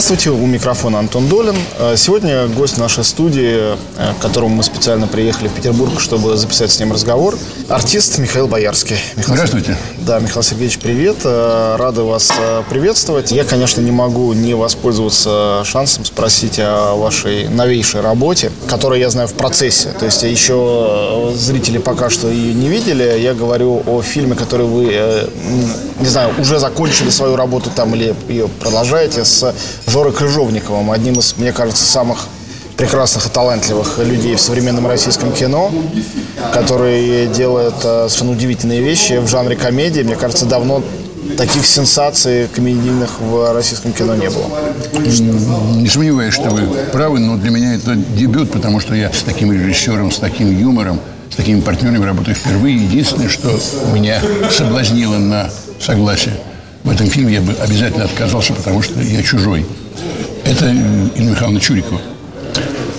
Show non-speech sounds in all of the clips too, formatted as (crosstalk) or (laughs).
Здравствуйте, у микрофона Антон Долин. Э, Сегодня гость нашей студии, э, к которому мы специально приехали в Петербург, чтобы записать с ним разговор, артист Михаил Боярский. Михаил Здравствуйте. Да, Михаил Сергеевич, привет. Э, Рады вас э, приветствовать. Я, конечно, не могу не воспользоваться шансом спросить о вашей новейшей работе, которую я знаю в процессе. То есть еще э, зрители пока что ее не видели. Я говорю о фильме, который вы, не знаю, уже закончили свою работу там или ее продолжаете с Жорой Крыжовниковым, одним из, мне кажется, самых прекрасных и талантливых людей в современном российском кино, который делает э, совершенно удивительные вещи в жанре комедии. Мне кажется, давно таких сенсаций комедийных в российском кино не было. Не сомневаюсь, что вы правы, но для меня это дебют, потому что я с таким режиссером, с таким юмором, с такими партнерами работаю впервые. Единственное, что меня соблазнило на согласие в этом фильме, я бы обязательно отказался, потому что я чужой. Это Инна Михайловна Чурикова.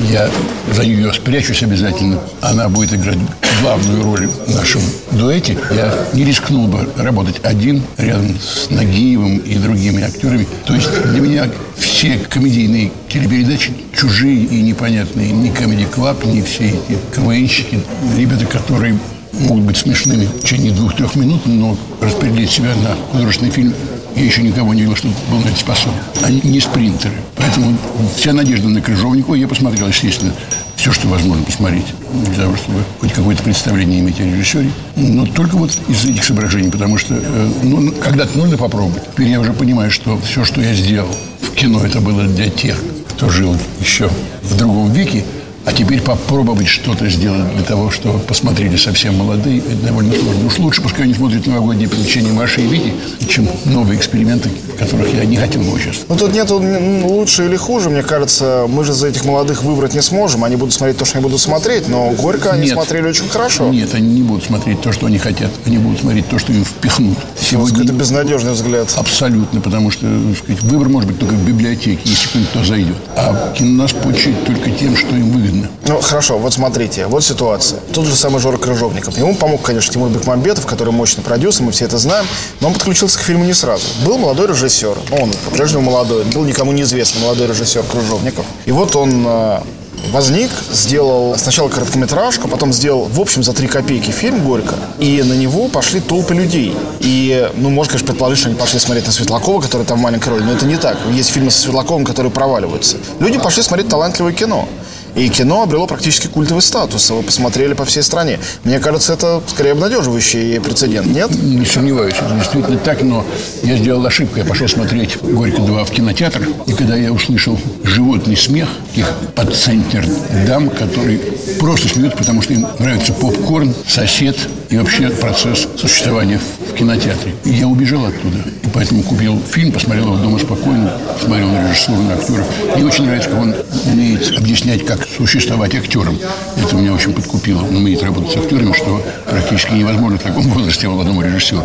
Я за нее спрячусь обязательно. Она будет играть главную роль в нашем дуэте. Я не рискнул бы работать один рядом с Нагиевым и другими актерами. То есть для меня все комедийные телепередачи чужие и непонятные. Ни Comedy Club, ни все эти КВНщики, ребята, которые могут быть смешными в течение двух-трех минут, но распределить себя на художественный фильм я еще никого не видел, что был на это способен. Они не спринтеры. Поэтому вся надежда на Крыжовникова. Я посмотрел, естественно, все, что возможно посмотреть, для того, чтобы хоть какое-то представление иметь о режиссере. Но только вот из этих соображений, потому что э, ну, когда-то нужно попробовать. Теперь я уже понимаю, что все, что я сделал в кино, это было для тех, кто жил еще в другом веке, а теперь попробовать что-то сделать для того, чтобы посмотрели совсем молодые, это довольно сложно. Уж лучше, пускай они смотрят новогодние приключения Маши и Вити, чем новые эксперименты, в которых я не хотел бы участвовать. Ну, тут нету м, лучше или хуже. Мне кажется, мы же за этих молодых выбрать не сможем. Они будут смотреть то, что они будут смотреть, но «Горько» они Нет. смотрели очень хорошо. Нет, они не будут смотреть то, что они хотят. Они будут смотреть то, что им впихнут. Сегодня Это безнадежный взгляд. Абсолютно, потому что сказать, выбор может быть только в библиотеке, если кто-нибудь туда зайдет. А кино нас получает только тем, что им выгодно. Ну, хорошо, вот смотрите, вот ситуация. Тут же самый Жора Крыжовников. Ему помог, конечно, Тимур Бекмамбетов, который мощный продюсер, мы все это знаем, но он подключился к фильму не сразу. Был молодой режиссер, ну, он по-прежнему молодой, был никому неизвестный молодой режиссер Крыжовников. И вот он э, возник, сделал сначала короткометражку, потом сделал, в общем, за три копейки фильм «Горько», и на него пошли толпы людей. И, ну, можно, конечно, предположить, что они пошли смотреть на Светлакова, который там в маленькой роли, но это не так. Есть фильмы со Светлаковым, которые проваливаются. Люди пошли смотреть талантливое кино. И кино обрело практически культовый статус. Его посмотрели по всей стране. Мне кажется, это скорее обнадеживающий прецедент, нет? Не сомневаюсь, это действительно так, но я сделал ошибку. Я пошел смотреть «Горько-2» в кинотеатр, и когда я услышал животный смех их подцентр дам, которые просто смеются, потому что им нравится попкорн, сосед и вообще процесс существования в, кинотеатре. И я убежал оттуда. И поэтому купил фильм, посмотрел его дома спокойно, смотрел на режиссуру, на актеров. Мне очень нравится, как он умеет объяснять, как существовать актером. Это меня очень подкупило. Он умеет работать с актерами, что практически невозможно в таком (laughs) возрасте молодому режиссеру.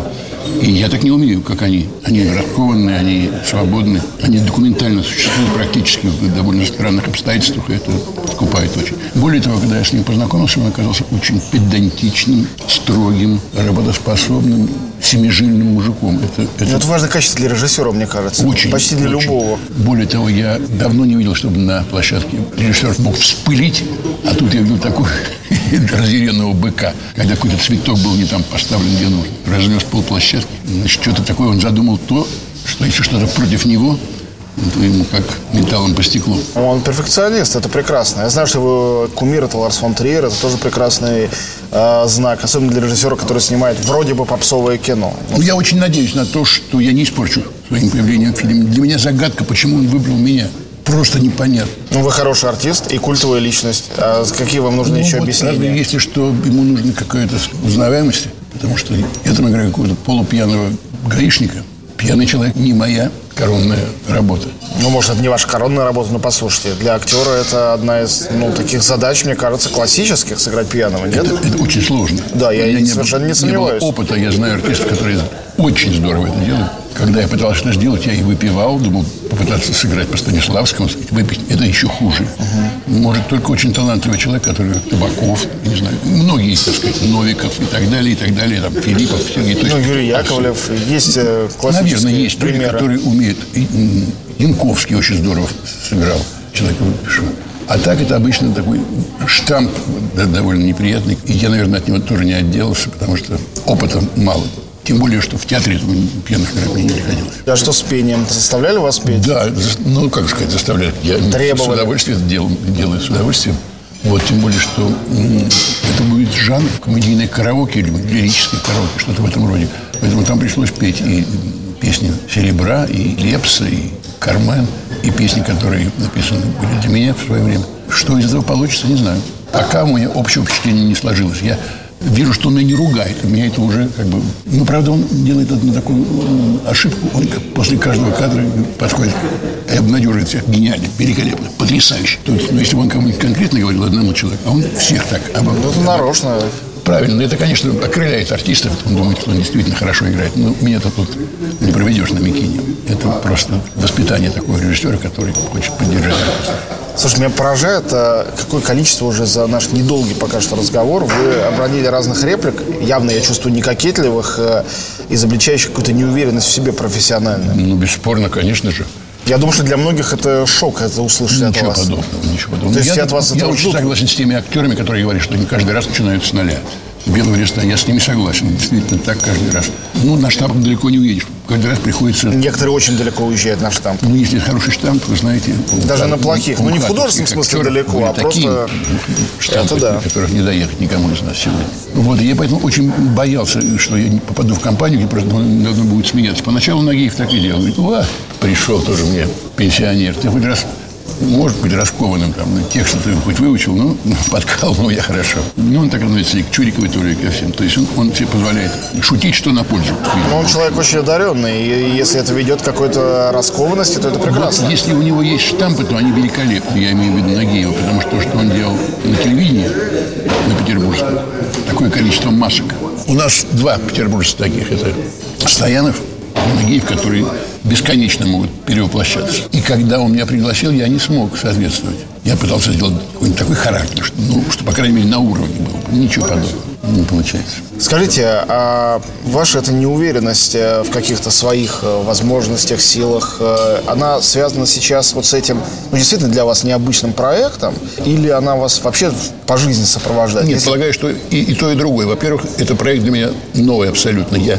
И я так не умею, как они. Они раскованы, они свободны. Они документально существуют практически в довольно странных обстоятельствах, и это подкупает очень. Более того, когда я с ним познакомился, он оказался очень педантичным, строгим, работоспособным, семижильным мужиком. Это, это Это важное качество для режиссера, мне кажется. очень, Почти для очень. любого. Более того, я давно не видел, чтобы на площадке режиссер мог вспылить, а тут я видел такого (laughs) разъяренного быка, когда какой-то цветок был не там поставлен, где нужно. Разнес полплощадки. Значит, что-то такое он задумал то, что если что-то против него, то ему как металлом по стеклу. Он перфекционист, это прекрасно. Я знаю, что его кумир это Ларс фон Триер, это тоже прекрасный э, знак, особенно для режиссера, который снимает вроде бы попсовое кино. Ну, я очень надеюсь на то, что я не испорчу своим появлением в фильме. Для меня загадка, почему он выбрал меня. Просто непонятно. Ну, вы хороший артист и культовая личность. А какие вам нужны еще Ну, вот объяснения? разве если что ему нужна какая-то узнаваемость, потому что я там играю какого-то полупьяного гаишника. Пьяный человек не моя коронная работа. Ну, может, это не ваша коронная работа, но послушайте, для актера это одна из, ну, таких задач, мне кажется, классических, сыграть пьяного, нет? Это, это очень сложно. Да, я меня совершенно не было сомневаюсь. опыта, я знаю артистов, которые очень здорово это делают. Когда я пытался что сделать, я и выпивал, думал, попытаться сыграть по Станиславскому, сказать, выпить, это еще хуже. Может, только очень талантливый человек, который Табаков, не знаю, многие, так сказать, Новиков и так далее, и так далее, там, Филиппов, Сергей. То Ну, Юрий Яковлев, есть э, классические Наверное, есть люди, примеры. которые умеют. И, Янковский очень здорово сыграл. Человек пишу. А так это обычно такой штамп да, довольно неприятный. И я, наверное, от него тоже не отделался, потому что опыта мало. Тем более, что в театре пьяных мне не приходилось. А что с пением? Заставляли вас петь? Да, ну, как сказать, заставляют. Я с Требовали. удовольствием это делаю, делаю с удовольствием. Вот, тем более, что это будет жанр комедийное караоке или лирическое караоке, что-то в этом роде. Поэтому там пришлось петь и песни Серебра, и Лепса, и Кармен, и песни, которые написаны были для меня в свое время. Что из этого получится, не знаю. Пока у меня общее впечатление не сложилось. Я вижу, что он меня не ругает. У меня это уже как бы... Ну, правда, он делает одну такую м, ошибку. Он после каждого кадра подходит и обнадеживает всех. Гениально, великолепно, потрясающе. То есть, ну, если бы он кому-нибудь конкретно говорил одному человеку, а он всех так Ну, это нарочно. Правильно, но это, конечно, окрыляет артистов. Он думает, что он действительно хорошо играет. Но меня-то тут не проведешь на Микине. Это просто воспитание такого режиссера, который хочет поддержать артиста. Слушай, меня поражает, а, какое количество уже за наш недолгий пока что разговор вы обронили разных реплик, явно я чувствую не кокетливых, э, изобличающих какую-то неуверенность в себе профессиональную. Ну, бесспорно, конечно же. Я думаю, что для многих это шок, это услышать от Ничего вас. подобного, ничего подобного. То есть я от вас я этого очень ждут? согласен с теми актерами, которые говорят, что они каждый раз начинают с нуля. Белого листа, я с ними согласен. Действительно, так каждый раз. Ну, на штамп далеко не уедешь. Каждый раз приходится... Некоторые очень далеко уезжают на штамп. Ну, если хороший штамп, вы знаете... Даже у- на плохих. у Ну, не в художественном смысле далеко, а такие просто- штампы, Это да. которых не доехать никому из нас сегодня. Вот, и я поэтому очень боялся, что я не попаду в компанию, где просто надо будет смеяться. Поначалу Нагиев так и делал. Говорит, «Ва, пришел тоже мне пенсионер. Ты хоть раз может быть раскованным, там, ну, текст ты хоть выучил, ну, (laughs) подкалывал я хорошо. Ну, он так относится и к Чуриковой тоже, и ко всем. То есть он, он себе позволяет шутить, что на пользу. Но он человек очень одаренный, и если это ведет к какой-то раскованности, то это прекрасно. Вот если у него есть штампы, то они великолепны. Я имею в виду Нагиева, потому что то, что он делал на телевидении, на Петербургском, такое количество масок. У нас два петербуржца таких. Это Стоянов и Нагиев, которые бесконечно могут перевоплощаться. И когда он меня пригласил, я не смог соответствовать. Я пытался сделать какой-нибудь такой характер, что, ну, что по крайней мере, на уровне был. Ничего подобного. Не получается. Скажите, а ваша эта неуверенность э, в каких-то своих э, возможностях, силах, э, она связана сейчас вот с этим, ну, действительно для вас необычным проектом, или она вас вообще по жизни сопровождает? Нет, Если- полагаю, что и, и то, и другое. Во-первых, это проект для меня новый абсолютно. Я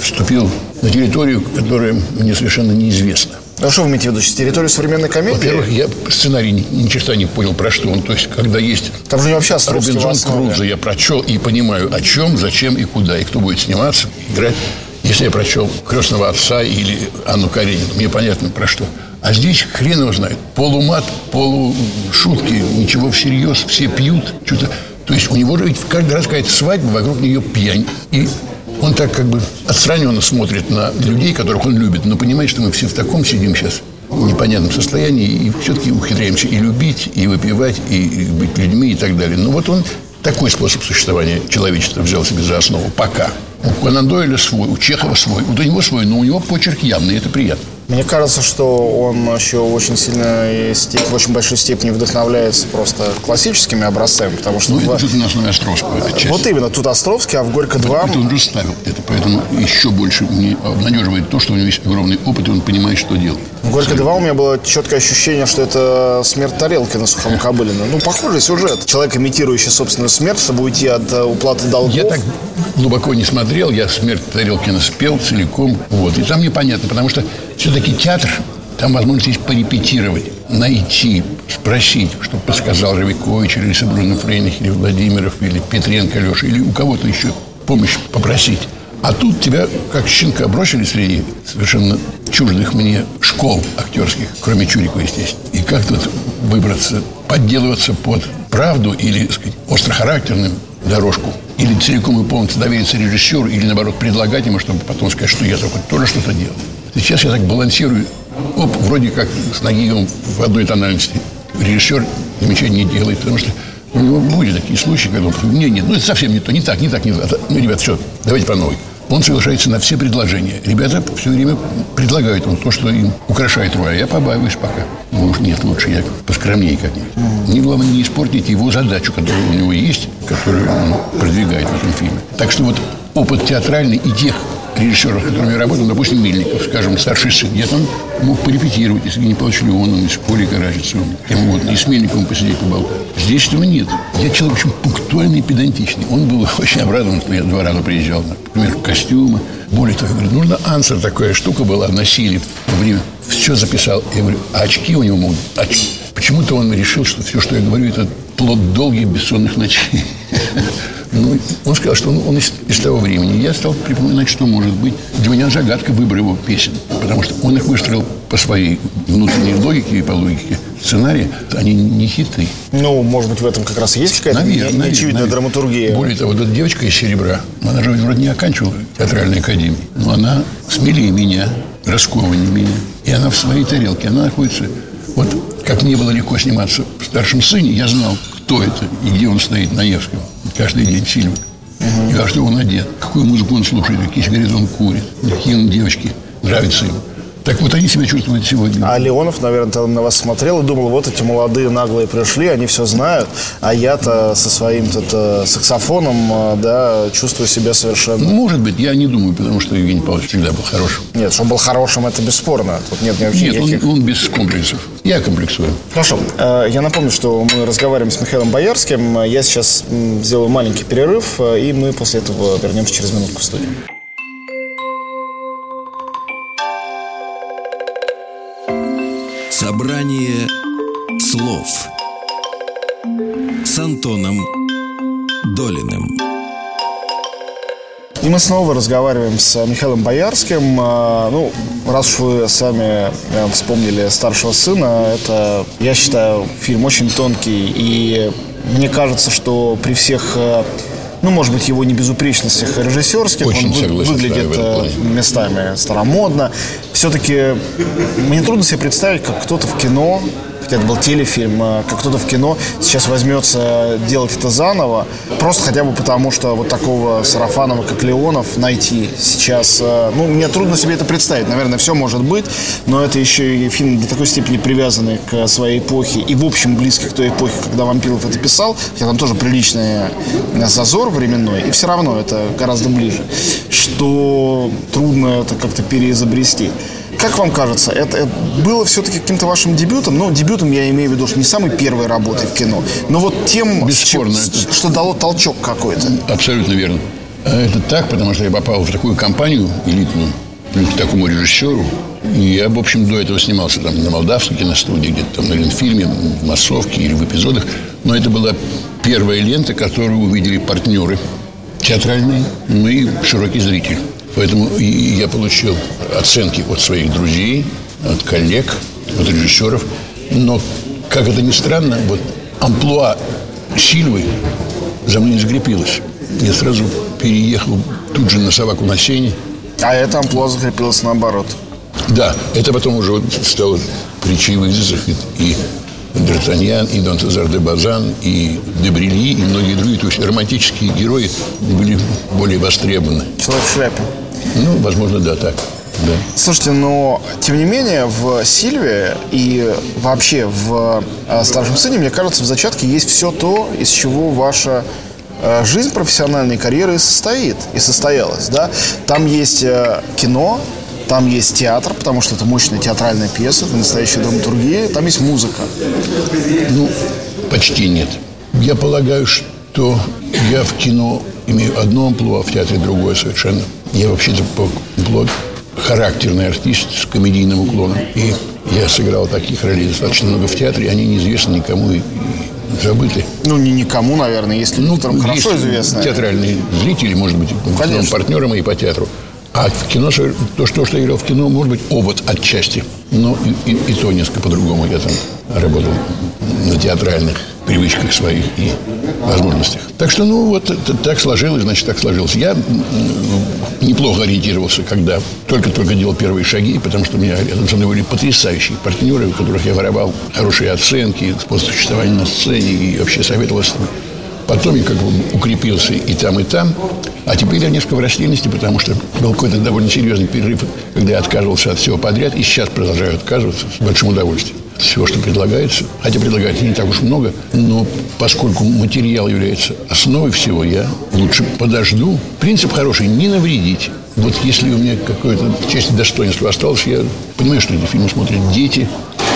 вступил на территорию, которая мне совершенно неизвестна. Ну, что вы имеете в виду? Территорию современной комедии? Во-первых, я сценарий ни, ни черта не понял, про что он. То есть, когда есть Там же вообще Островский в Робинзон. Крузо, я прочел и понимаю, о чем, зачем и куда, и кто будет сниматься, играть. Если я прочел «Крестного отца» или Анну Каренину, мне понятно, про что. А здесь хрен его знает. Полумат, полушутки, ничего всерьез, все пьют. Что-то. То есть у него же ведь каждый раз какая-то свадьба, вокруг нее пьянь. И он так как бы отстраненно смотрит на людей, которых он любит, но понимает, что мы все в таком сидим сейчас непонятном состоянии, и все-таки ухитряемся и любить, и выпивать, и, быть людьми и так далее. Но вот он такой способ существования человечества взял себе за основу пока. У Конан Дойля свой, у Чехова свой, у него свой, но у него почерк явный, и это приятно. Мне кажется, что он еще очень сильно, и в очень большой степени вдохновляется просто классическими образцами, потому что... Ну, в- это на основе Островского, эта часть. Вот именно, тут Островский, а в «Горько-2» Это он уже ставил это, поэтому еще больше мне обнадеживает то, что у него есть огромный опыт, и он понимает, что делать. В «Горько-2» у меня было четкое ощущение, что это смерть тарелки на Сухом Кобылино. Ну, похожий сюжет. Человек, имитирующий собственную смерть, чтобы уйти от э, уплаты долгов. Я так глубоко не смотрел, я «Смерть Тарелкина» спел целиком. Вот. И там непонятно, потому что все-таки театр, там возможность есть порепетировать, найти, спросить, что подсказал Равикович, или Сабруна Фрейних, или Владимиров, или Петренко Леша, или у кого-то еще помощь попросить. А тут тебя, как щенка, бросили среди совершенно чуждых мне школ актерских, кроме Чурикова, естественно. И как тут выбраться, подделываться под правду или, так сказать, острохарактерным дорожку, или целиком и полностью довериться режиссеру, или, наоборот, предлагать ему, чтобы потом сказать, что я только тоже что-то делал. Сейчас я так балансирую. Оп, вроде как с ноги в одной тональности. Режиссер замечания не делает, потому что были такие случаи, когда он говорит, нет, нет, ну это совсем не то, не так, не так, не так. Ну, ребят, все, давайте по новой. Он соглашается на все предложения. Ребята все время предлагают ему то, что им украшает роль. А я побаиваюсь пока. Ну уж нет, лучше я поскромнее как-нибудь. Мне главное не испортить его задачу, которая у него есть, которую он продвигает в этом фильме. Так что вот опыт театральный и тех режиссеров, с которыми я работал, допустим, Мельников, скажем, старший сын, я там мог порепетировать, если не Павлович Леоновым, с Колей Караченцевым, кем угодно, и с Мельниковым посидеть поболтать. Здесь этого нет. Я человек очень пунктуальный и педантичный. Он был (laughs) очень обрадован, что я два раза приезжал, например, костюмы. Более того, говорит, нужно ансер, такая штука была, носили во время. Все записал. Я говорю, а очки у него могут? Очки. Почему-то он решил, что все, что я говорю, это плод долгих бессонных ночей. (laughs) Ну, он сказал, что он, он из, из того времени. Я стал припоминать, что может быть. Для меня загадка выбора его песен. Потому что он их выстроил по своей внутренней логике и по логике сценария. Они не хиты. Ну, может быть, в этом как раз и есть какая-то Наверное, наверное, неочевидная наверное. драматургия. Более того, вот эта девочка из «Серебра», она же вроде не оканчивала театральной академии, но она смелее меня, раскованнее меня. И она в своей тарелке, она находится... Вот как мне было легко сниматься в «Старшем сыне», я знал, кто это и где он стоит на Невском. Каждый день Сильвик. И во что он одет, какую музыку он слушает, какие сигареты он курит, какие он девочки нравятся ему. Так вот они себя чувствуют сегодня. А Леонов, наверное, на вас смотрел и думал, вот эти молодые наглые пришли, они все знают, а я-то со своим э, саксофоном, э, да, чувствую себя совершенно... Может быть, я не думаю, потому что Евгений Павлович всегда был хорошим. Нет, что он был хорошим, это бесспорно. Тут нет вообще Нет, никаких... он, он без комплексов. Я комплексую. Хорошо. Э, Я напомню, что мы разговариваем с Михаилом Боярским. Я сейчас сделаю маленький перерыв, и мы после этого вернемся через минутку в студию. Антоном Долиным. И мы снова разговариваем с Михаилом Боярским. А, Ну, раз уж вы сами э, вспомнили старшего сына, это, я считаю, фильм очень тонкий. И мне кажется, что при всех э, ну, может быть, его не безупречностях режиссерских, Очень он вы- согласен выглядит этом э, местами старомодно. Все-таки мне трудно себе представить, как кто-то в кино, хотя это был телефильм, э, как кто-то в кино сейчас возьмется делать это заново, просто хотя бы потому, что вот такого Сарафанова, как Леонов, найти сейчас, э, ну, мне трудно себе это представить. Наверное, все может быть, но это еще и фильм до такой степени привязанный к своей эпохе и, в общем, близкий к той эпохе, когда Вампилов это писал, хотя там тоже приличный э, зазор временной, и все равно это гораздо ближе, что трудно это как-то переизобрести. Как вам кажется, это, это было все-таки каким-то вашим дебютом? Ну, дебютом я имею в виду, что не самой первой работой в кино, но вот тем, чем- Бесспорно, с- это- что дало толчок какой-то. Абсолютно верно. А Это так, потому что я попал в такую компанию элитную, к такому режиссеру. И я, в общем, до этого снимался там на Молдавской киностудии, где-то там на Ленфильме, в массовке или в эпизодах. Но это была первая лента, которую увидели партнеры театральные, ну и широкий зритель. Поэтому я получил оценки от своих друзей, от коллег, от режиссеров. Но, как это ни странно, вот амплуа Сильвы за мной не закрепилось. Я сразу переехал тут же на собаку на сене. А это амплуа закрепилось наоборот. Да, это потом уже стало притчей в. И, и Д'Артаньян, и Дон Цезар де Базан, и Дебрили, и многие другие. То есть романтические герои были более востребованы. Человек в шляпе. Ну, возможно, да, так. Да. Слушайте, но тем не менее в Сильве и вообще в э, Старшем сыне, мне кажется, в зачатке есть все то, из чего ваша э, жизнь профессиональной карьеры состоит, и состоялась, да? Там есть э, кино, там есть театр, потому что это мощная театральная пьеса, это настоящая драматургия, там есть музыка. Ну, почти нет. Я полагаю, что я в кино имею одно амплуа, а в театре другое совершенно. Я вообще-то по амплуа характерный артист с комедийным уклоном. И я сыграл таких ролей достаточно много в театре, они неизвестны никому и, и забыты. Ну, не никому, наверное, если некоторым хорошо есть известно. Театральные зрители, может быть, конечно. партнеры мои по театру. А в кино, то, что, что я играл в кино, может быть, овод отчасти. Но и, и- и то несколько по-другому. Я там работал над театральных привычках своих и возможностях. Так что, ну, вот это, так сложилось, значит, так сложилось. Я неплохо ориентировался, когда только-только делал первые шаги, потому что у меня рядом со мной были потрясающие партнеры, у которых я воровал хорошие оценки, способ существования на сцене и вообще советовался Потом я как бы укрепился и там, и там. А теперь я несколько в растерянности, потому что был какой-то довольно серьезный перерыв, когда я отказывался от всего подряд. И сейчас продолжаю отказываться с большим удовольствием. Всего, что предлагается. Хотя предлагается не так уж много. Но поскольку материал является основой всего, я лучше подожду. Принцип хороший – не навредить. Вот если у меня какое-то честь и достоинство осталось, я понимаю, что эти фильмы смотрят дети,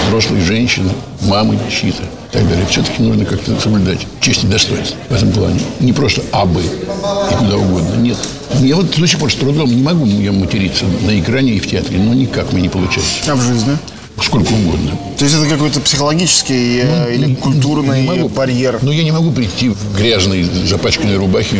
взрослые женщины, мамы чьи-то так далее. Все-таки нужно как-то соблюдать честь и достоинство в этом плане. Не просто абы и куда угодно. Нет. Я вот до сих пор с трудом не могу я материться на экране и в театре, но никак мне не получается. А в жизни? Сколько угодно. То есть это какой-то психологический э, ну, или культурный не могу, барьер? Но я не могу прийти в грязной, запачканной рубахе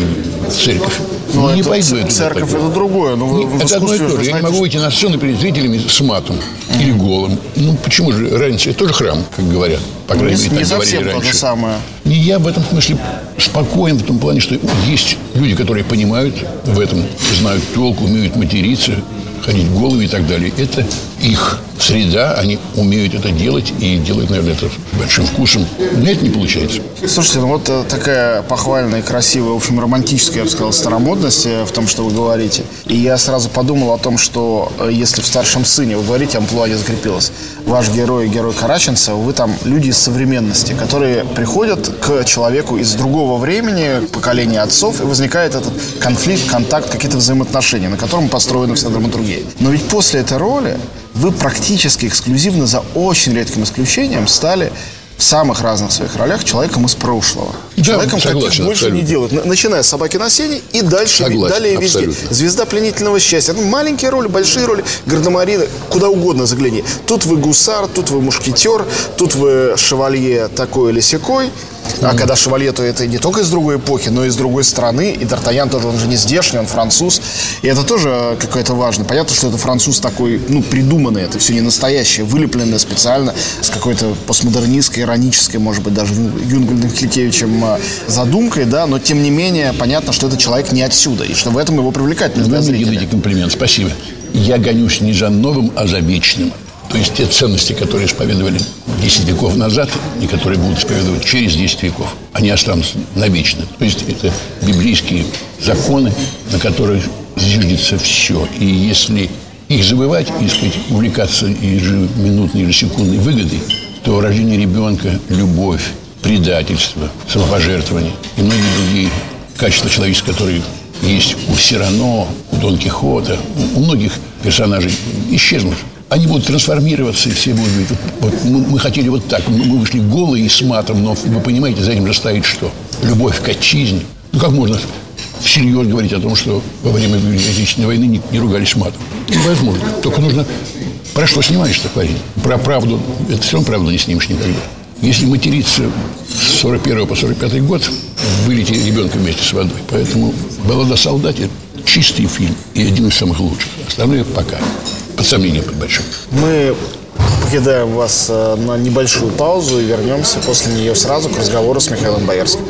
в церковь. Ну, ну не пойду я Церковь это другое. Но вы, это одно и то же. Я не могу выйти на сцену перед зрителями с матом mm-hmm. или голым. Ну, почему же разница? Это тоже храм, как говорят. По крайней мере, не, не совсем то же самое. Не я в этом смысле спокоен в том плане, что есть люди, которые понимают в этом, знают толку, умеют материться, ходить головы и так далее. Это их среда, они умеют это делать и делают, наверное, это с большим вкусом. Это не получается. Слушайте, ну вот э, такая похвальная, красивая, в общем, романтическая, я бы сказал, старомодность э, в том, что вы говорите. И я сразу подумал о том, что э, если в «Старшем сыне» вы говорите, амплуа не закрепилось, ваш герой, герой Караченца, вы там люди из современности, которые приходят к человеку из другого времени, поколения отцов, и возникает этот конфликт, контакт, какие-то взаимоотношения, на котором построена вся драматургия. Но ведь после этой роли вы практически эксклюзивно, за очень редким исключением, стали в самых разных своих ролях человеком из прошлого. Да, человеком, согласен, каких больше абсолютно. не делают. Начиная с «Собаки на сене» и дальше, согласен, далее везде. Абсолютно. «Звезда пленительного счастья». Ну, маленькие роли, большие роли, «Гардемарины», куда угодно загляни. Тут вы гусар, тут вы мушкетер, тут вы шевалье такой или секой. А когда Шевалье, то это не только из другой эпохи, но и из другой страны. И Д'Артаньян тоже, он же не здешний, он француз. И это тоже какое-то важно. Понятно, что это француз такой, ну, придуманный. Это все не настоящее, вылепленное специально с какой-то постмодернистской, иронической, может быть, даже Юнгольдом Кликевичем а, задумкой, да. Но, тем не менее, понятно, что это человек не отсюда. И что в этом его привлекательность для зрителя. Комплимент, спасибо. Я гонюсь не за новым, а за вечным. То есть те ценности, которые исповедовали 10 веков назад и которые будут исповедовать через 10 веков, они останутся навечно. То есть это библейские законы, на которых зиждется все. И если их забывать, и, сказать, увлекаться ежеминутной, ежесекундной выгодой, то рождение ребенка, любовь, предательство, самопожертвование и многие другие качества человеческие, которые есть у Сирано, у Дон Кихота, у многих персонажей, исчезнут они будут трансформироваться, и все будут говорить, вот, мы, мы хотели вот так, мы вышли голые и с матом, но вы понимаете, за этим же стоит что? Любовь к отчизне. Ну, как можно всерьез говорить о том, что во время Отечественной войны не, не ругались матом? Невозможно. Только нужно... Про что снимаешь-то, парень? Про правду. Это все равно правду не снимешь никогда. Если материться с 41 по 45 год, вылетели ребенка вместе с водой. Поэтому «Баллада солдате» – чистый фильм и один из самых лучших. Остальное пока под сомнением под большим. Мы покидаем вас э, на небольшую паузу и вернемся после нее сразу к разговору с Михаилом Боярским.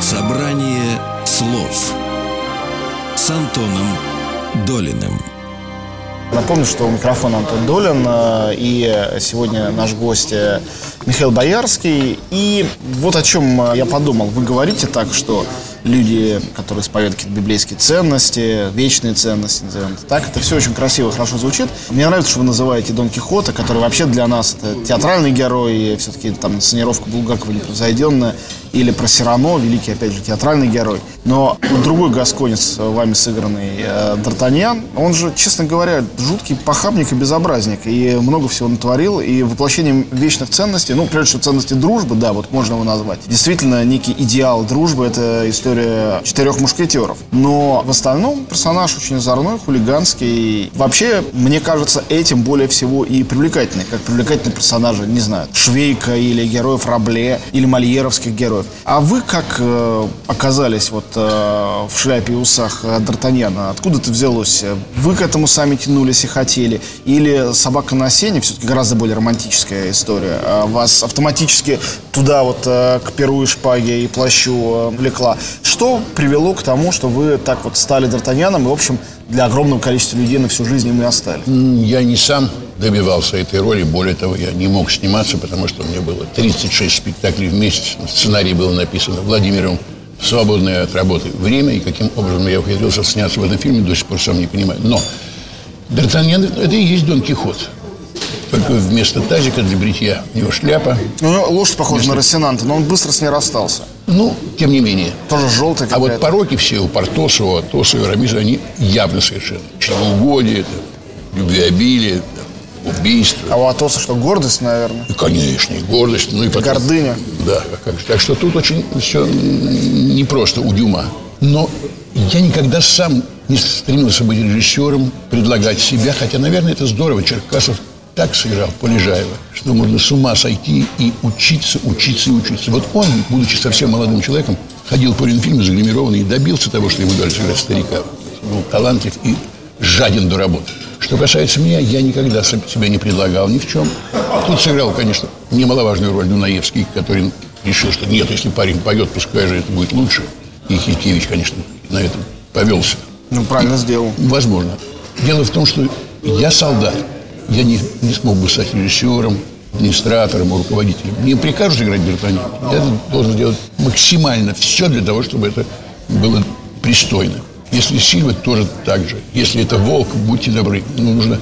Собрание слов с Антоном Долиным. Напомню, что у микрофона Антон Долин, э, и сегодня наш гость э, Михаил Боярский. И вот о чем э, я подумал. Вы говорите так, что люди, которые исповедуют какие-то библейские ценности, вечные ценности, назовем это так. Это все очень красиво, хорошо звучит. Мне нравится, что вы называете Дон Кихота, который вообще для нас это театральный герой, все-таки там инсценировка Булгакова непревзойденная или про Сирано, великий, опять же, театральный герой. Но другой гасконец, вами сыгранный э, Д'Артаньян, он же, честно говоря, жуткий похабник и безобразник. И много всего натворил. И воплощением вечных ценностей, ну, прежде всего, ценности дружбы, да, вот можно его назвать. Действительно, некий идеал дружбы – это история четырех мушкетеров. Но в остальном персонаж очень озорной, хулиганский. Вообще, мне кажется, этим более всего и привлекательный. Как привлекательный персонажи, не знаю, Швейка или героев Рабле, или мольеровских героев героев. А вы как э, оказались вот э, в шляпе и усах э, Д'Артаньяна? Откуда это взялось? Вы к этому сами тянулись и хотели? Или «Собака на сене» все-таки гораздо более романтическая история? А вас автоматически туда вот э, к перу и шпаге и плащу э, влекла? Что привело к тому, что вы так вот стали Д'Артаньяном и, в общем, для огромного количества людей на всю жизнь им и остались? Я не сам добивался этой роли. Более того, я не мог сниматься, потому что у меня было 36 спектаклей в месяц. Сценарий был написан Владимиром в свободное от работы время. И каким образом я ухитрился сняться в этом фильме, до сих пор сам не понимаю. Но Д'Артаньян – это и есть Дон Кихот. Только вместо тазика для бритья у него шляпа. Ну, лошадь похожа вместо... на Рассенанта, но он быстро с ней расстался. Ну, тем не менее. Тоже желтый А вот пороки все у Портоса, у Атоса, у Рамиза, они явно совершенно. Чревоугодие, любвеобилие, убийство. А у Атоса что, гордость, наверное? И, конечно, и гордость. Ну, и потом... Гордыня. Да, как Так что тут очень все непросто у Дюма. Но я никогда сам не стремился быть режиссером, предлагать себя, хотя, наверное, это здорово. Черкасов так сыграл Полежаева, что можно с ума сойти и учиться, учиться и учиться. Вот он, будучи совсем молодым человеком, ходил по Ленфильму загримированный и добился того, что ему дали сыграть старика. Был талантлив и жаден до работы. Что касается меня, я никогда себя не предлагал ни в чем. Тут сыграл, конечно, немаловажную роль Дунаевский, который решил, что нет, если парень поет, пускай же это будет лучше. И Хилькевич, конечно, на этом повелся. Ну, правильно и, сделал. Возможно. Дело в том, что я солдат я не, не смог бы стать режиссером, администратором, руководителем. Мне прикажут играть Д'Артаньяна. Я должен делать максимально все для того, чтобы это было пристойно. Если Сильва, тоже так же. Если это волк, будьте добры. Ну, нужно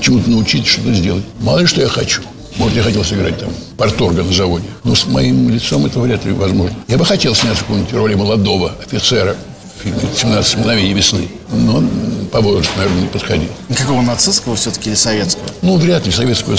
чему-то научиться, что-то сделать. Мало ли, что я хочу. Может, я хотел сыграть там порторга на заводе. Но с моим лицом это вряд ли возможно. Я бы хотел сняться в какой-нибудь роли молодого офицера в фильме «17 мгновений весны». Но по возрасту, наверное, не подходил. Какого нацистского все-таки или советского? Ну, вряд ли. Советского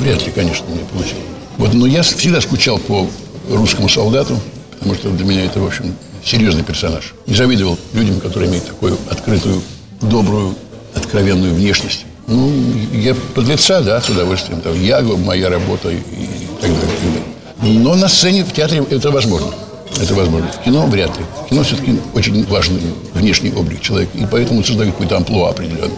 вряд ли, конечно, не получил. Вот, но я всегда скучал по русскому солдату, потому что для меня это, в общем, серьезный персонаж. Не завидовал людям, которые имеют такую открытую, добрую, откровенную внешность. Ну, я подлеца, да, с удовольствием. Там, я, моя работа и, и так далее. Но на сцене, в театре это возможно. Это возможно. В кино вряд ли. В кино все-таки очень важный внешний облик человека. И поэтому создают какой-то амплуа определенный.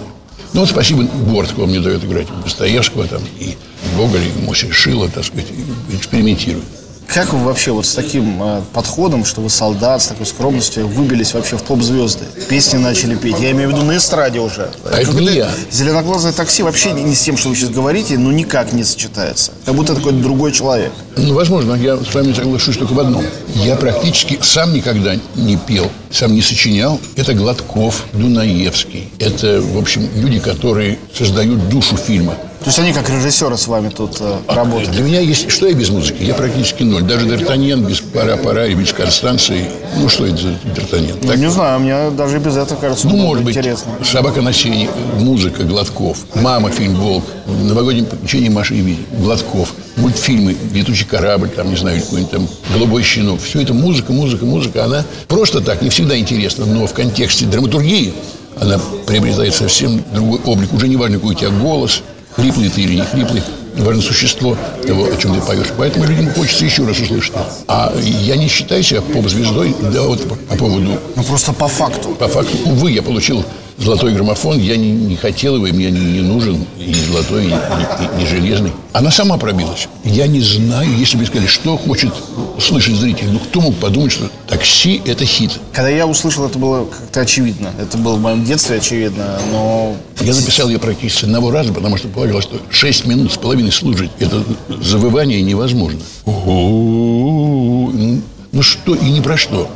Ну, вот спасибо Борткову мне дает играть Достоевского там, и Гоголя, и Моси Шила, так сказать, экспериментирует. Как вы вообще вот с таким э, подходом, что вы солдат, с такой скромностью, выбились вообще в поп-звезды? Песни начали петь. Я имею в виду на эстраде уже. А это не я. Зеленоглазое такси вообще не, не с тем, что вы сейчас говорите, ну никак не сочетается. Как будто такой другой человек. Ну, возможно, я с вами соглашусь только в одном. Я практически сам никогда не пел, сам не сочинял. Это Гладков, Дунаевский. Это, в общем, люди, которые создают душу фильма. То есть они как режиссеры с вами тут э, работают? Для меня есть... Что я без музыки? Я практически ноль. Даже Д'Артаньян без пора-пора и без Констанции. Ну, что это за Д'Артаньян? Ну, так... не знаю, мне даже без этого кажется Ну, может быть, интересно. «Собака на сене», музыка, Гладков. «Мама», фильм «Волк», «Новогоднее приключение Маши и Вити», Гладков. Мультфильмы, «Летучий корабль», там, не знаю, какой-нибудь там «Голубой щенок». Все это музыка, музыка, музыка. Она просто так, не всегда интересна, но в контексте драматургии она приобретает совсем другой облик. Уже не важно, какой у тебя голос – хриплый ты или не хриплый, важно существо того, о чем ты поешь. Поэтому людям хочется еще раз услышать. А я не считаю себя поп-звездой, да, вот по поводу... Ну, просто по факту. По факту. Увы, я получил золотой граммофон, я не, не хотел его, и мне не, не нужен и золотой, и, и, и, и железный. Она сама пробилась. Я не знаю, если бы сказали, что хочет слышать зритель. Ну, кто мог подумать, что «Такси» — это хит? Когда я услышал, это было как-то очевидно. Это было в моем детстве очевидно, но... Я записал ее практически одного раза, потому что полагал, что 6 минут с половиной служить это завывание невозможно. Ну, ну что и не про что.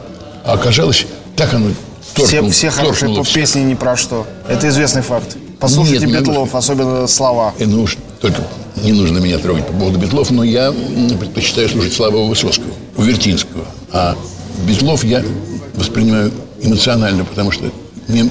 А оказалось, так оно торкнул, все, все хорошие поп-песни ни про что. Это известный факт. Послушайте Нет, Бетлов, особенно слова. И, ну уж только не нужно меня трогать по поводу Бетлов, но я предпочитаю слушать Славу Высоцкого, Увертинского. А Бетлов я воспринимаю эмоционально, потому что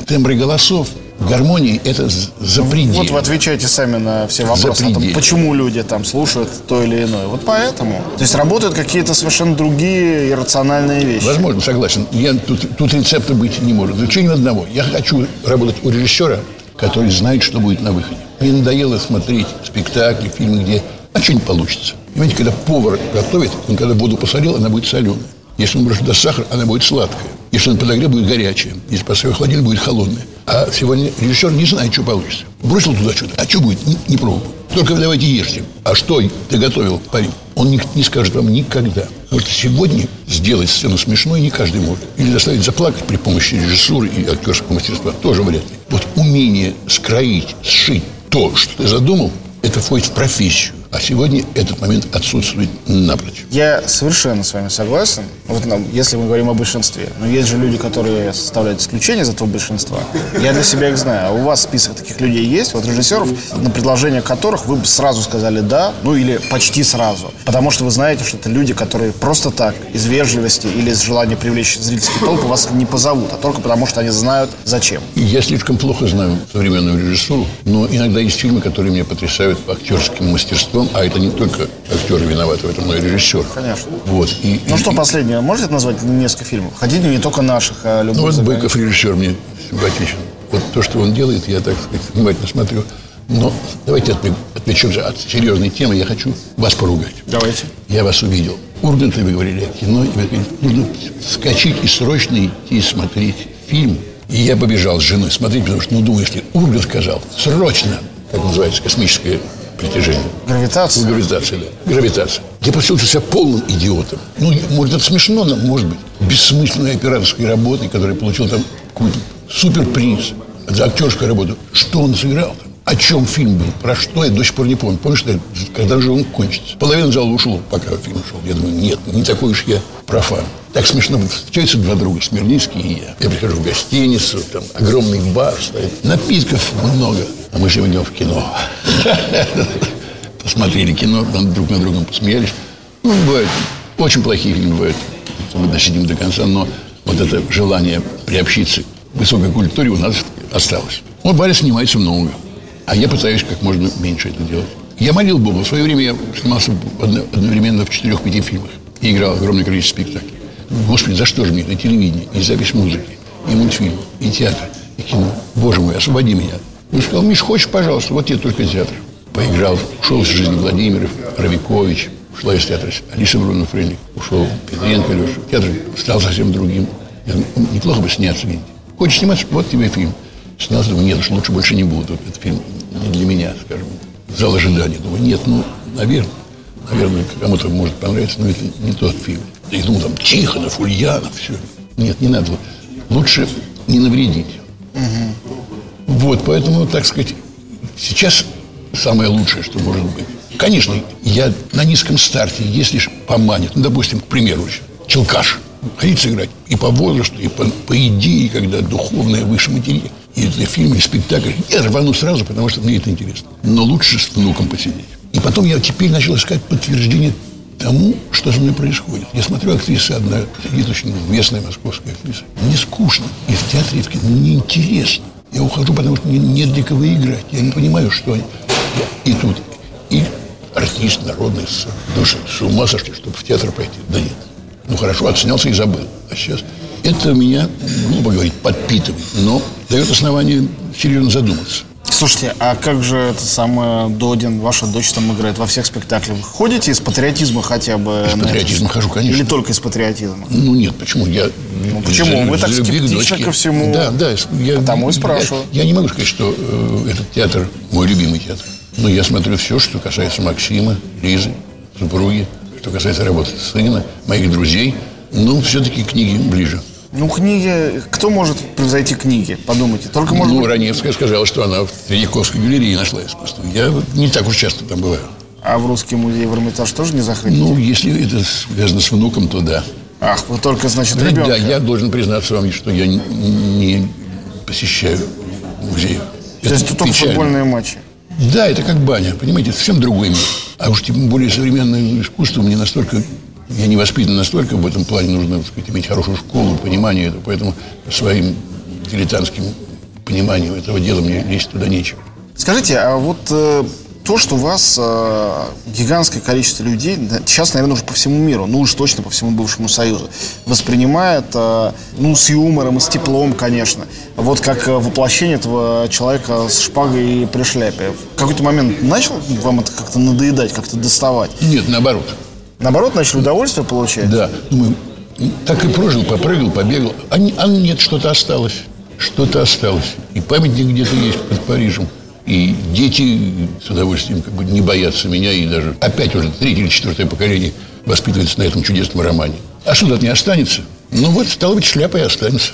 тембры голосов гармонии это за пределы. Вот вы отвечаете сами на все вопросы. Том, почему люди там слушают то или иное. Вот поэтому. То есть работают какие-то совершенно другие иррациональные вещи. Возможно, согласен. Я, тут, тут рецепта быть не может. Исключение одного. Я хочу работать у режиссера, который знает, что будет на выходе. Мне надоело смотреть спектакли, фильмы, где А что не получится? Понимаете, когда повар готовит, он когда воду посолил, она будет соленая. Если он бросит туда сахар, она будет сладкая. Если он подогрел, будет горячая. Если поставил в холодильник, будет холодная. А сегодня режиссер не знает, что получится. Бросил туда что-то, а что будет, не, не пробовал. Только давайте ешьте. А что ты готовил, парень? Он не, не скажет вам никогда. Что сегодня сделать сцену смешной не каждый может. Или заставить заплакать при помощи режиссуры и актерского мастерства тоже вряд ли. Вот умение скроить, сшить то, что ты задумал, это входит в профессию. А сегодня этот момент отсутствует напрочь. Я совершенно с вами согласен. Вот нам, если мы говорим о большинстве. Но есть же люди, которые составляют исключение из этого большинства. Я для себя их знаю. А у вас список таких людей есть? Вот режиссеров, на предложение которых вы бы сразу сказали «да», ну или почти сразу. Потому что вы знаете, что это люди, которые просто так, из вежливости или из желания привлечь зрительский толпы вас не позовут, а только потому, что они знают зачем. Я слишком плохо знаю современную режиссуру, но иногда есть фильмы, которые меня потрясают актерским мастерством, а это не только актеры виноваты в этом, но и режиссер. Конечно. Вот. И, Ну и- что, и- последнее, можете назвать несколько фильмов? Хотите не только наших, а любых. Ну, вот заграничных? Быков режиссер мне симпатичен. Вот то, что он делает, я, так сказать, внимательно смотрю. Но давайте отвлечемся от серьезной темы. Я хочу вас поругать. Давайте. Я вас увидел. Ургант, вы говорили о кино, и вы говорите, нужно вскочить и срочно идти смотреть фильм. И я побежал с женой смотреть, потому что, ну, думаю, если Ургант сказал, срочно, как называется, космическое притяжение. Гравитация. Гравитация, да. Гравитация. Я почувствовал себя полным идиотом. Ну, может, это смешно, но, может быть, бессмысленной операторской работой, которая получил там какой-то суперприз за актерскую работу. Что он сыграл там? О чем фильм был? Про что? Я до сих пор не помню. Помнишь, когда же он кончится? Половина зала ушел, пока фильм шел. Я думаю, нет, не такой уж я профан. Так смешно. Встречаются два друга, Смирницкий и я. Я прихожу в гостиницу, там огромный бар стоит, напитков много. А мы же идем в кино. Посмотрели кино, друг на другом посмеялись. Ну, бывает, очень плохие фильмы бывают. Мы досидим до конца, но вот это желание приобщиться к высокой культуре у нас осталось. Вот Варя снимается много, а я пытаюсь как можно меньше это делать. Я молил Бога. В свое время я снимался одно- одновременно в четырех-пяти фильмах и играл огромное количество спектаклей. Господи, за что же мне и телевидение, и запись музыки, и мультфильм, и театр, и кино? Боже мой, освободи меня. Он сказал, Миш, хочешь, пожалуйста, вот тебе только театр. Поиграл, ушел из жизни Владимиров, Равикович, ушла из театра Алиса Бруно Фрейник, ушел Петренко Леша. Театр стал совсем другим. Я говорю, «Ну, неплохо бы сняться где-нибудь. Хочешь сниматься? Вот тебе фильм. Снялся, думаю, нет, уж лучше больше не буду. Этот фильм не для меня, скажем. Зал ожидания. Думаю, нет, ну, наверное, наверное, кому-то может понравиться, но это не тот фильм. И думал, там, Тихонов, Ульянов, все. Нет, не надо. Лучше не навредить. Вот, поэтому, так сказать, сейчас самое лучшее, что может быть. Конечно, я на низком старте, если ж поманит, ну, допустим, к примеру, Челкаш, хотите сыграть и по возрасту, и по, по идее, когда духовная выше материи, и это фильм или спектакль, я рвану сразу, потому что мне это интересно. Но лучше с внуком посидеть. И потом я теперь начал искать подтверждение тому, что со мной происходит. Я смотрю, актриса одна сидит очень известная московская актриса. Мне скучно. И в театре, и в кино мне интересно. Я ухожу, потому что мне нет для кого играть. Я не понимаю, что они. И тут, и артист народный. С, что, с ума сошли, чтобы в театр пойти? Да нет. Ну хорошо, отснялся и забыл. А сейчас это меня, грубо говорить, подпитывает, но дает основание серьезно задуматься. Слушайте, а как же это самое Додин, ваша дочь там играет во всех спектаклях? Вы ходите из патриотизма хотя бы? Из патриотизма хожу, конечно. Или только из патриотизма? Ну нет, почему? Я, Ну, почему? Вы так скептично ко всему. Да, да. Я, Потому и я- спрашиваю. Я, не могу сказать, что э, этот театр мой любимый театр. Но я смотрю все, что касается Максима, Лизы, супруги, что касается работы сына, моих друзей. Ну, все-таки книги ближе. Ну, книги... Кто может превзойти книги? Подумайте. Только, может ну, быть... Раневская сказала, что она в Третьяковской галерее нашла искусство. Я не так уж часто там бываю. А в Русский музей, в Эрмитаж тоже не заходите? Ну, если это связано с внуком, то да. Ах, вы только, значит, Да, ребенка. да, я должен признаться вам, что я не, не посещаю музеи. То есть тут только футбольные матчи. Да, это как баня, понимаете, это совсем другой мир. А уж тем более современное искусство мне настолько... Я не воспитан настолько, в этом плане нужно, так сказать, иметь хорошую школу, понимание этого. Поэтому своим дилетантским пониманием этого дела мне лезть туда нечего. Скажите, а вот э, то, что у вас э, гигантское количество людей, да, сейчас, наверное, уже по всему миру, ну уж точно по всему бывшему Союзу, воспринимает, э, ну, с юмором и с теплом, конечно, вот как э, воплощение этого человека с шпагой и при шляпе. В какой-то момент начал вам это как-то надоедать, как-то доставать? Нет, наоборот. Наоборот, начали удовольствие получать? Да. Мы так и прожил, попрыгал, побегал. А, а нет, что-то осталось. Что-то осталось. И памятник где-то есть под Парижем. И дети с удовольствием как бы не боятся меня. И даже опять уже третье или четвертое поколение воспитывается на этом чудесном романе. А что тут не останется? Ну вот, стало быть, шляпа и останется.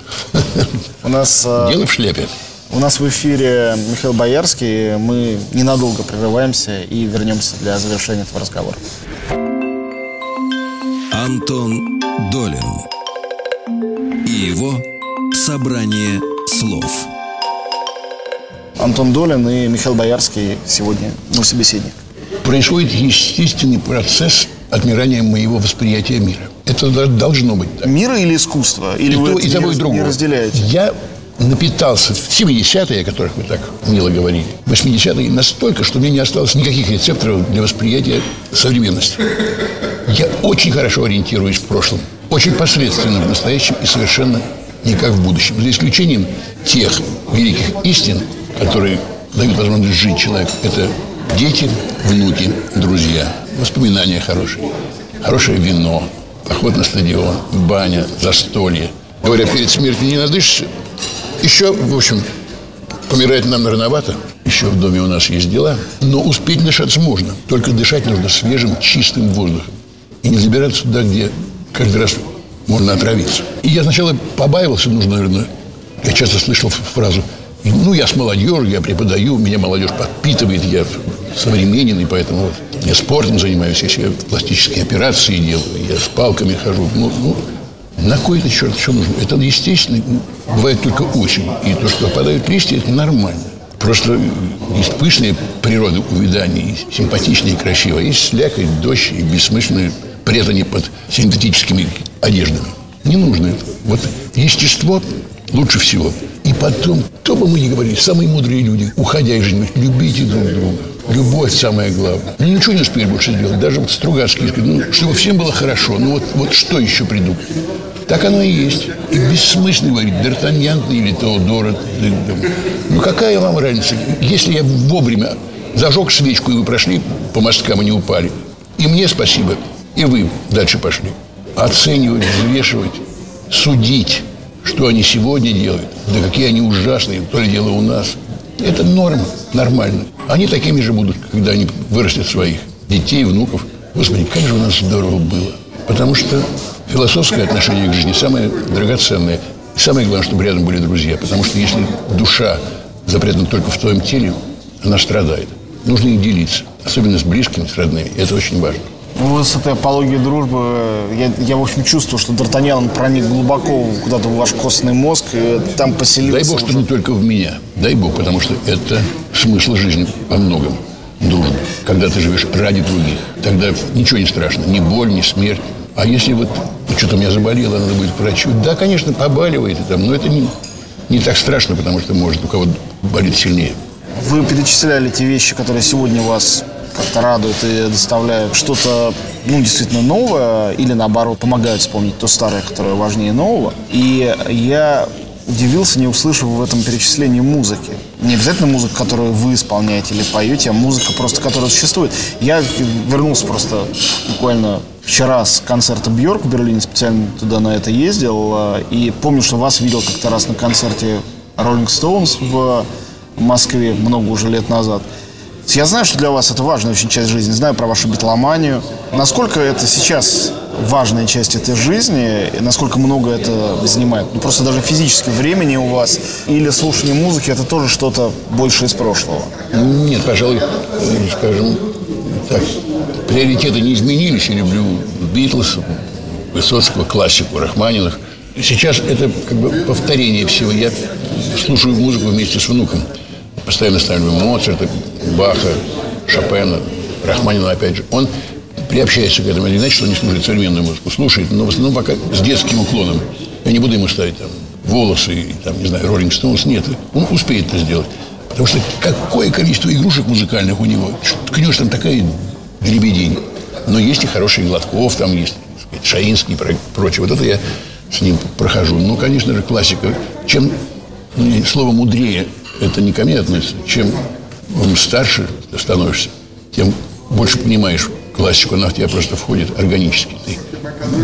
У нас э, Дело в шляпе. У нас в эфире Михаил Боярский. Мы ненадолго прерываемся и вернемся для завершения этого разговора. Антон Долин и его собрание слов. Антон Долин и Михаил Боярский сегодня мой собеседник. Происходит естественный процесс отмирания моего восприятия мира. Это до- должно быть так. Мир или искусство? Или и вы то, это и того, не, и другого. не разделяете? Я напитался в 70-е, о которых вы так мило говорили, 80-е настолько, что меня не осталось никаких рецепторов для восприятия современности. Я очень хорошо ориентируюсь в прошлом, очень посредственно в настоящем и совершенно никак в будущем. За исключением тех великих истин, которые дают возможность жить человеку. Это дети, внуки, друзья, воспоминания хорошие, хорошее вино, поход на стадион, баня, застолье. Говорят, перед смертью не надышишься. Еще, в общем, помирать нам рановато. Еще в доме у нас есть дела. Но успеть дышаться можно. Только дышать нужно свежим, чистым воздухом. И не забираться туда, где каждый раз можно отравиться. И я сначала побаивался, нужно, наверное, я часто слышал фразу ну, я с молодежью, я преподаю, меня молодежь подпитывает, я современен, и поэтому вот я спортом занимаюсь, я себе пластические операции делаю, я с палками хожу. Ну, ну, на кой это черт что нужно? Это естественно, бывает только очень. И то, что попадают листья, это нормально. Просто есть пышная природа увяданий, симпатичная и красивая. Есть слякоть, дождь и бессмысленное прятание под синтетическими одеждами. Не нужно это. Вот естество лучше всего. И потом, кто бы мы ни говорили, самые мудрые люди, уходя из жизни, любите друг друга. Любовь самое главное. Ну, ничего не успеешь больше сделать. Даже вот Стругацкий ну, чтобы всем было хорошо. Ну, вот, вот что еще придумать? Так оно и есть. И бессмысленно говорить, Д'Артаньян или Теодора. Ну, какая вам разница? Если я вовремя зажег свечку, и вы прошли по мосткам и не упали, и мне спасибо, и вы дальше пошли. Оценивать, взвешивать, судить, что они сегодня делают, да какие они ужасные, то ли дело у нас. Это норма, нормально. Они такими же будут, когда они вырастят своих детей, внуков. Господи, как же у нас здорово было. Потому что философское отношение к жизни самое драгоценное. И самое главное, чтобы рядом были друзья. Потому что если душа запрятана только в твоем теле, она страдает. Нужно их делиться. Особенно с близкими, с родными. Это очень важно. Ну, с этой апологией дружбы я, я, в общем, чувствую, что Д'Артаньян он проник глубоко куда-то в ваш костный мозг и там поселился. Дай Бог, что уже. не только в меня. Дай Бог, потому что это смысл жизни во многом. Дружба. Когда ты живешь ради других, тогда ничего не страшно. Ни боль, ни смерть. А если вот что-то у меня заболело, надо будет к врачу. Да, конечно, побаливает, там, но это не, не так страшно, потому что, может, у кого-то болит сильнее. Вы перечисляли те вещи, которые сегодня вас как-то радуют и доставляют что-то, ну, действительно новое, или наоборот, помогают вспомнить то старое, которое важнее нового. И я удивился, не услышав в этом перечислении музыки. Не обязательно музыка, которую вы исполняете или поете, а музыка просто, которая существует. Я вернулся просто буквально вчера с концерта Бьорк в Берлине, специально туда на это ездил, э, и помню, что вас видел как-то раз на концерте Rolling Stones в Москве много уже лет назад. Я знаю, что для вас это важная очень часть жизни, знаю про вашу битломанию. Насколько это сейчас важная часть этой жизни, насколько много это занимает? Ну, просто даже физически времени у вас или слушание музыки, это тоже что-то больше из прошлого. Нет, пожалуй, скажем так, приоритеты не изменились. Я люблю Битлз, Высоцкого, классику, Рахманиных. Сейчас это как бы повторение всего. Я слушаю музыку вместе с внуком. Постоянно ставлю Моцарта, Баха, Шопена, Рахманина опять же. Он приобщается к этому. Это не значит, что не слушает современную музыку. Слушает, но в основном пока с детским уклоном. Я не буду ему ставить там волосы, там, не знаю, Роллинг Стоунс. Нет, он успеет это сделать. Потому что какое количество игрушек музыкальных у него. Ткнешь там такая дребедень. Но есть и хороший Гладков, там есть сказать, Шаинский и прочее. Вот это я с ним прохожу. Ну, конечно же, классика. Чем ну, слово мудрее, это не ко мне относится. Чем старше становишься, тем больше понимаешь классику. Она в тебя просто входит органически. Ты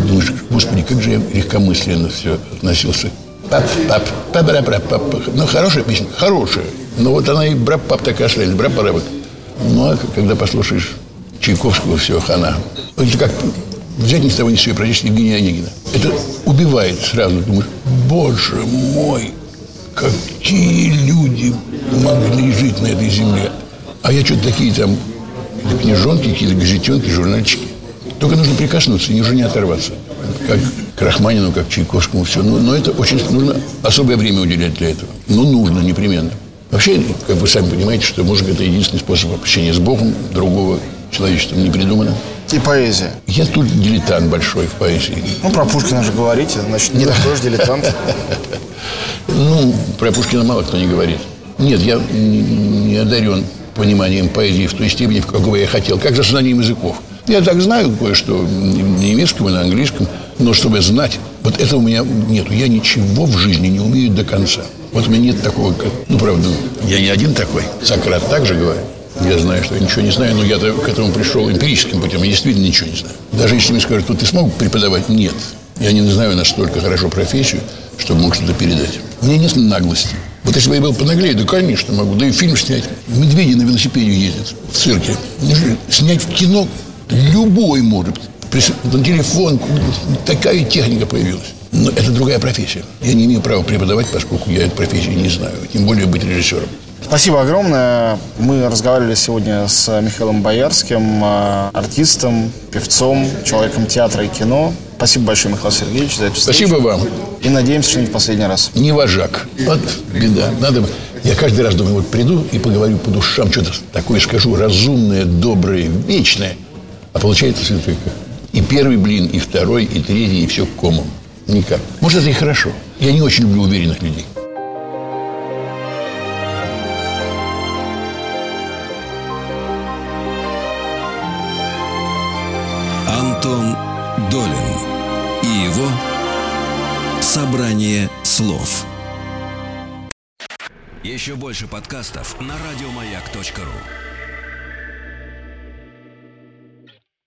думаешь, господи, как же я легкомысленно все относился. Пап, пап, пап, пап, пап, пап. Ну, хорошая песня, хорошая. Но вот она и брап, пап такая шляет, брап, брап. Ну, а когда послушаешь Чайковского, все, хана. Это как взять ни с того ни с сего прочесть Евгения Онегина. Это убивает сразу. Думаешь, боже мой, какие люди могли жить на этой земле. А я что-то такие там книжонки, какие-то газетенки, журнальчики. Только нужно прикоснуться, и уже не оторваться. Как к Рахманину, как к Чайковскому, все. Но, но это очень нужно особое время уделять для этого. Но нужно непременно. Вообще, как вы сами понимаете, что музыка – это единственный способ общения с Богом. Другого человечеством не придумано. И поэзия. Я тут дилетант большой в поэзии. Ну, про Пушкина же говорите, значит, не такой же дилетант. Ну, про Пушкина мало кто не говорит. Нет, я не одарен пониманием поэзии в той степени, в какой я хотел, как же знанием языков. Я так знаю кое-что на немецком и на английском, но чтобы знать, вот этого у меня нету. Я ничего в жизни не умею до конца. Вот у меня нет такого, как, ну, правда, я не один такой. Сократ также говорит. Я знаю, что я ничего не знаю, но я к этому пришел эмпирическим путем. Я действительно ничего не знаю. Даже если мне скажут, вот ты смог преподавать? Нет. Я не знаю настолько хорошо профессию, чтобы мог что-то передать. У меня нет наглости. Вот если бы я был понаглее, да, конечно, могу. Да и фильм снять. Медведи на велосипеде ездят в цирке. Снять в кино любой может. На телефон такая техника появилась. Но это другая профессия. Я не имею права преподавать, поскольку я эту профессию не знаю. Тем более быть режиссером. Спасибо огромное. Мы разговаривали сегодня с Михаилом Боярским, э, артистом, певцом, человеком театра и кино. Спасибо большое, Михаил Сергеевич, за эту встречу. Спасибо вам. И надеемся, что не в последний раз. Не вожак. Вот беда. Надо... Я каждый раз думаю, вот приду и поговорю по душам, что-то такое скажу, разумное, доброе, вечное. А получается все только и первый блин, и второй, и третий, и все комом. Никак. Может, это и хорошо. Я не очень люблю уверенных людей. Антон Долин и его «Собрание слов». Еще больше подкастов на радиомаяк.ру